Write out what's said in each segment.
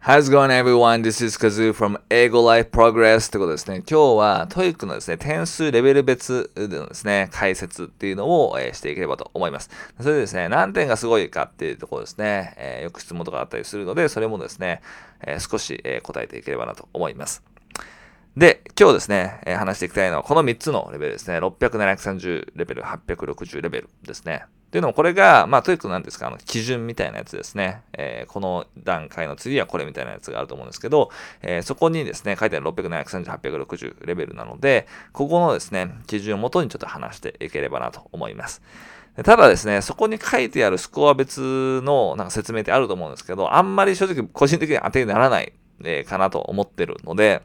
How's it going everyone? This is Kazu from 英語 Life Progress ということですね。今日は TOEIC のですね、点数レベル別でのですね、解説っていうのを、えー、していければと思います。それでですね、何点がすごいかっていうところですね、えー、よく質問とかあったりするので、それもですね、えー、少し、え答えていければなと思います。で、今日ですね、え話していきたいのはこの3つのレベルですね。600、730レベル、860レベルですね。っていうのも、これが、まあ、 TOEIC なんですか、あの、基準みたいなやつですね。えー、この段階の次はこれみたいなやつがあると思うんですけど、えー、そこにですね、書いてある600、730、860レベルなので、ここのですね、基準をもとにちょっと話していければなと思います。ただですね、そこに書いてあるスコア別のなんか説明ってあると思うんですけど、あんまり正直個人的に当てにならない、えー、かなと思ってるので、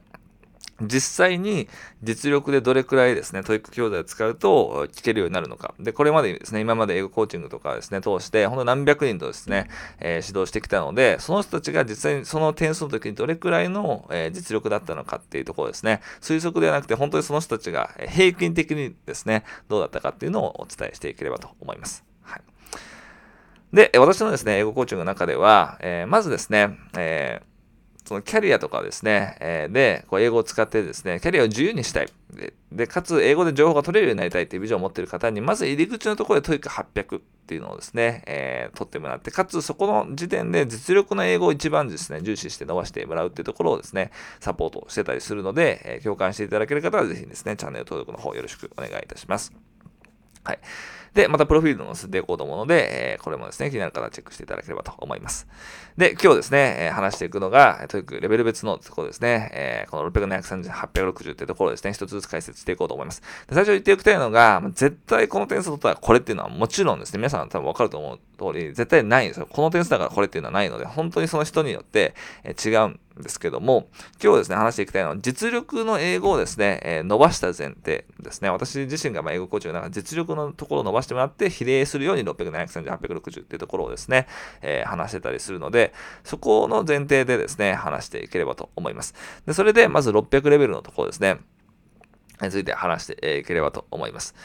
実際に実力でどれくらいですね、 TOEIC 教材を使うと聞けるようになるのか。で、これまでですね、今まで英語コーチングとかですね、通して、ほんと何百人とですね、えー、指導してきたので、その人たちが実際にその点数の時にどれくらいの、えー、実力だったのかっていうところですね、推測ではなくて、本当にその人たちが平均的にですね、どうだったかっていうのをお伝えしていければと思います。はい。で、私のですね、英語コーチングの中では、えー、まずですね、えーそのキャリアとかですね、え、で、こう英語を使ってですね、キャリアを自由にしたい。で、でかつ英語で情報が取れるようになりたいっていうビジョンを持っている方に、まず入り口のところで TOEIC800 っていうのをですね、えー、取ってもらって、かつそこの時点で実力の英語を一番ですね、重視して伸ばしてもらうっていうところをですね、サポートしてたりするので、えー、共感していただける方はぜひですね、チャンネル登録の方よろしくお願いいたします。はい。で、またプロフィールの載せていこうと思うので、えー、これもですね、気になる方はチェックしていただければと思います。で、今日ですね、えー、話していくのが、とにかくレベル別のところですね、えー、この600、730、860ってところですね、一つずつ解説していこうと思います。で最初言っておきたいのが、絶対この点数取ったらこれっていうのはもちろんですね、皆さん多分わかると思う通り、絶対ないんですよ。この点数だからこれっていうのはないので、本当にその人によって、え違うんですけども、今日ですね、話していきたいのは、実力の英語をですね、えー、伸ばした前提ですね。私自身がま英語コーチの中で実力のところを伸ばしてもらって、比例するように600、730、860っていうところをですね、えー、話してたりするので、そこの前提でですね、話していければと思います。で、それで、まず600レベルのところですね、について話していければと思います。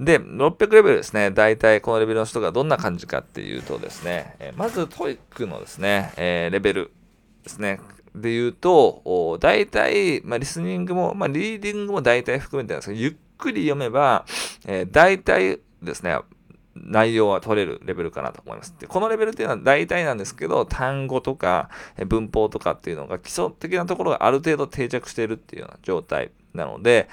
で、600レベルですね、大体このレベルの人がどんな感じかっていうとですね、えまず TOEIC のですね、えー、レベルですね、で言うと、大体、まあ、リスニングも、まあ、リーディングも大体含めてなんですけど、ゆっくり読めば、えー、大体ですね、内容は取れるレベルかなと思います。でこのレベルっていうのは大体なんですけど、単語とか文法とかっていうのが基礎的なところがある程度定着しているっていうような状態なので、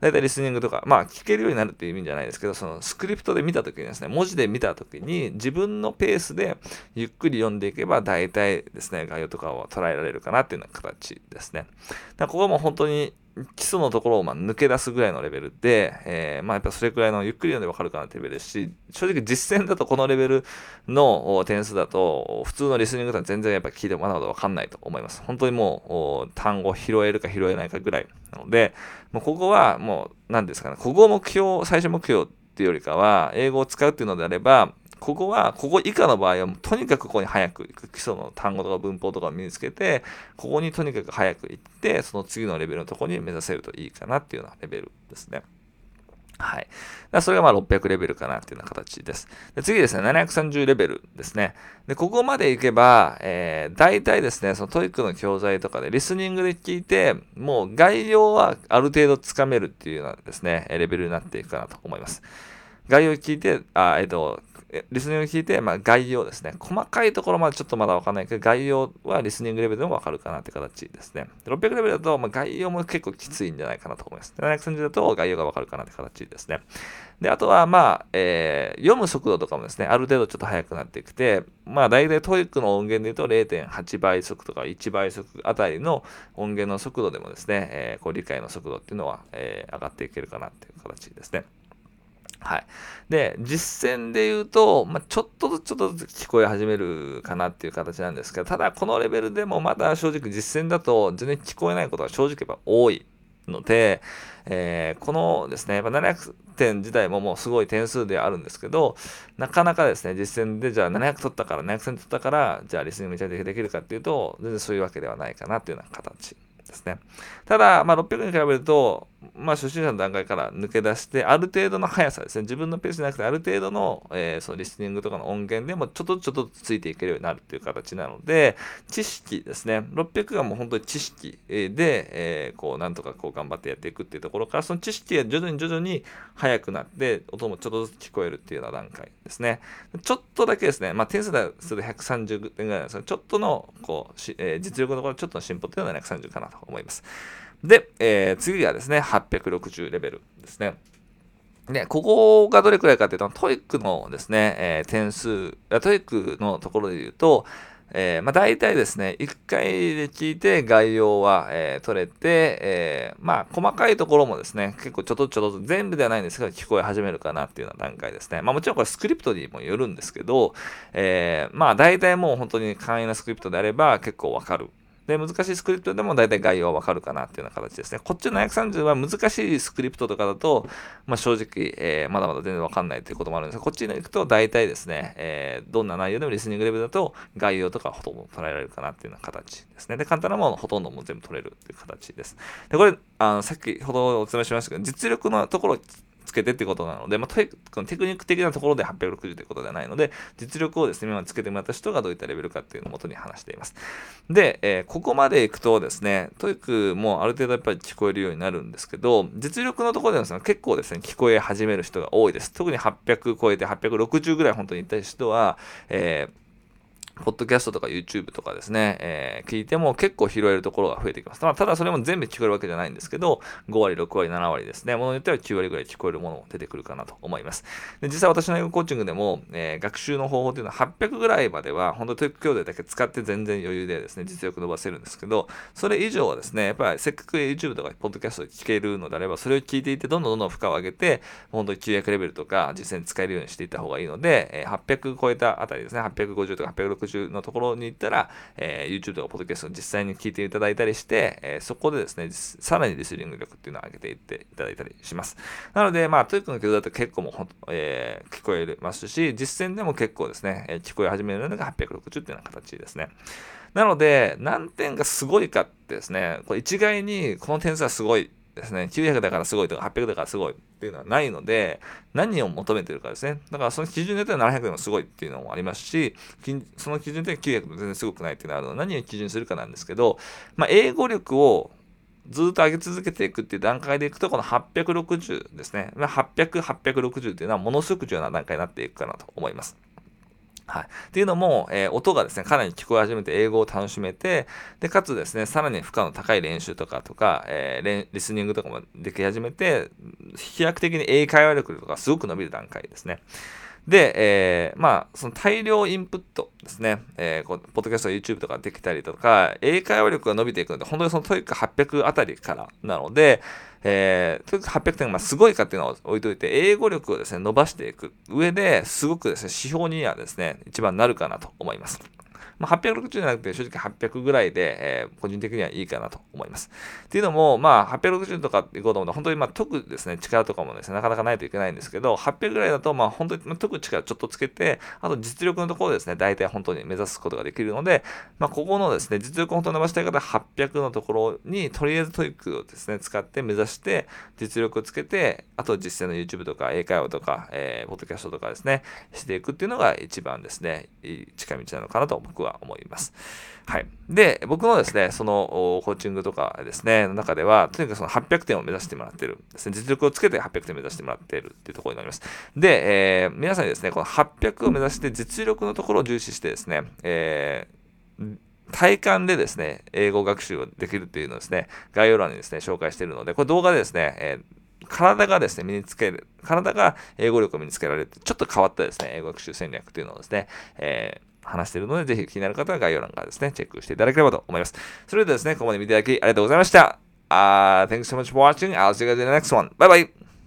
だいたいリスニングとか、まあ聞けるようになるっていう意味じゃないですけど、そのスクリプトで見たときにですね、文字で見たときに自分のペースでゆっくり読んでいけば大体ですね、概要とかを捉えられるかなっていうような形ですね。だここはもう本当に基礎のところをま抜け出すぐらいのレベルで、えー、まあやっぱそれくらいのゆっくり読んでわかるかなってレベルですし、正直実践だとこのレベルの点数だと、普通のリスニングとは全然やっぱ聞いてもまだまだわかんないと思います。本当にもう単語拾えるか拾えないかぐらいなので、もうここはもう何ですかね、ここを目標、最初目標っていうよりかは、英語を使うっていうのであれば、ここは、ここ以下の場合は、とにかくここに早く行く。基礎の単語とか文法とかを身につけて、ここにとにかく早く行って、その次のレベルのところに目指せるといいかなっていうようなレベルですね。はい。それがまあ600レベルかなっていうような形です。で次ですね、730レベルですね。で、ここまで行けば、えー、大体ですね、その TOEIC の教材とかでリスニングで聞いて、もう概要はある程度つかめるっていうようなですね、レベルになっていくかなと思います。概要聞いて、あ、えっ、と、リスニングを聞いて、まあ、概要ですね。細かいところまでちょっとまだわかんないけど、概要はリスニングレベルでもわかるかなって形ですね。600レベルだと、まあ、概要も結構きついんじゃないかなと思います。730だと概要がわかるかなって形ですね。で、あとは、まあ、えー、読む速度とかもですね、ある程度ちょっと速くなってきて、まあ、大体 TOEIC の音源で言うと0.8倍速とか1倍速あたりの音源の速度でもですね、えー、こう理解の速度っていうのは、えー、上がっていけるかなっていう形ですね。はい。で、実践で言うと、まあ、ちょっとずつちょっとずつ聞こえ始めるかなっていう形なんですけど、ただこのレベルでもまだ正直実践だと全然聞こえないことが正直言えば多いので、えー、このですね、700点自体ももうすごい点数であるんですけど、なかなかですね、実践でじゃあ700取ったから、700点取ったから、じゃあリスニングめちゃくちゃできるかっていうと、全然そういうわけではないかなっていうような形ですね。ただ、まあ、600に比べると、まあ、初心者の段階から抜け出して、ある程度の速さですね、自分のペースじゃなくて、ある程度の、えー、そのリスニングとかの音源でも、ちょっとちょっとついていけるようになるという形なので、知識ですね、600がもう本当に知識で、えー、こう、なんとかこう頑張ってやっていくっていうところから、その知識が徐々に徐々に速くなって、音もちょっとずつ聞こえるっていうような段階ですね。ちょっとだけですね、まあ、点数ですると130点ぐらいなんですが、ちょっとの、こう、えー、実力のところ、ちょっとの進歩っていうのは130かなと思います。で、えー、次がですね、860レベルですね。で、ここがどれくらいかというと、 TOEICのですね、えー、点数、 TOEICのところで言うと、えー、まあ、大体ですね、1回で聞いて概要は、えー、取れて、えー、まあ、細かいところもですね、結構ちょっとちょっと全部ではないんですけど、聞こえ始めるかなっていうような段階ですね。まあ、もちろんこれスクリプトにもよるんですけど、えー、まあ、大体もう本当に簡易なスクリプトであれば結構わかるで、難しいスクリプトでも大体概要はわかるかなっていうような形ですね。こっちの730は難しいスクリプトとかだと、まあ、正直、えー、まだまだ全然わかんないということもあるんですが、こっちに行くと大体ですね、えー、どんな内容でもリスニングレベルだと概要とかほとんど捉えられるかなっていうような形ですね。で、簡単なものほとんども全部取れるっていう形です。で、これ、あの、さっきほどお伝えしましたけど、実力のところつけてってことなので、まあ、テクニック的なところで860ということではないので、実力をですね、今つけてもらった人がどういったレベルかっていうのを元に話しています。で、えー、ここまでいくとですね、 TOEICもある程度やっぱり聞こえるようになるんですけど、実力のところでは結構ですね、聞こえ始める人が多いです。特に800超えて860ぐらい本当にいった人は、えーポッドキャストとか YouTube とかですね、えー、聞いても結構拾えるところが増えてきます。まあ、ただそれも全部聞こえるわけじゃないんですけど、5割、6割、7割ですね。ものによっては9割ぐらい聞こえるものも出てくるかなと思います。で実際私の英語コーチングでも、えー、学習の方法というのは800ぐらいまでは、本当 TOEIC教材だけ使って全然余裕でですね、実力伸ばせるんですけど、それ以上はですね、やっぱりせっかく YouTube とかポッドキャストで聞けるのであれば、それを聞いていて、どんどんどんどん負荷を上げて、本当に9割レベルとか実際に使えるようにしていった方がいいので、えー、800超えたあたりですね、850とか860のところに行ったら、えー、YouTube とかポッドキャストを実際に聞いていただいたりして、えー、そこでですね、さらにリスニング力っていうのを上げていっていただいたりします。なので、まあ、 TOEICの曲だと結構もう、えー、聞こえますし、実践でも結構ですね、え聞こえ始めるのが860っていうような形ですね。なので、何点がすごいかってですね、これ一概にこの点数はすごいですね、900だからすごいとか800だからすごいっていうのはないので、何を求めてるかですね。だからその基準によっては700でもすごいっていうのもありますし、その基準で900も全然すごくないっていうのはあるので、何を基準するかなんですけど、まあ、英語力をずっと上げ続けていくっていう段階でいくと、この860ですね。800、860っていうのはものすごく重要な段階になっていくかなと思います。はい。っていうのも、えー、音がですね、かなり聞こえ始めて英語を楽しめて、で、かつですね、さらに負荷の高い練習とかとか、えー、リスニングとかもでき始めて、飛躍的に英会話力とかすごく伸びる段階ですね。で、えー、まあ、その大量インプットですね、えー、こうポッドキャスト、YouTube とかできたりとか、英会話力が伸びていくので、本当にその TOEIC800あたりからなので、えー、 TOEIC800点がすごいかっていうのを置いといて、英語力をですね、伸ばしていく上ですごくですね、指標にはですね、一番なるかなと思います。まあ、860じゃなくて正直800ぐらいで、えー、個人的にはいいかなと思います。っていうのも、まあ、860とかっていこうと思うと、本当にまあ、解くですね、力とかもですね、なかなかないといけないんですけど、800ぐらいだと、まあ、本当に解く力ちょっとつけて、あと実力のところですね、大体本当に目指すことができるので、まあ、ここのですね、実力を本当に伸ばしたい方は800のところに、とりあえず TOEICをですね、使って目指して、実力をつけて、あと実践の YouTube とか英会話とか、えー、ポッドキャストとかですね、していくっていうのが一番ですね、いい近道なのかなと思います僕は思います。はい。で、僕のですね、そのコーチングとかですね、の中では、とにかくその800点を目指してもらってるですね、実力をつけて800点目指してもらっているっていうところになります。で、えー、皆さんにですね、この800を目指して実力のところを重視してですね、えー、体感でですね、英語学習をできるっていうのをですね、概要欄にですね、紹介しているので、これ動画でですね、えー体がですね、身につける、体が英語力を身につけられる、ちょっと変わったですね、英語学習戦略というのをですね、えー話しているので、ぜひ気になる方は概要欄からですね、チェックしていただければと思います。それではですね、ここまで見ていただきありがとうございました。Uh, thanks so much for watching. I'll see you guys in the next one. Bye bye!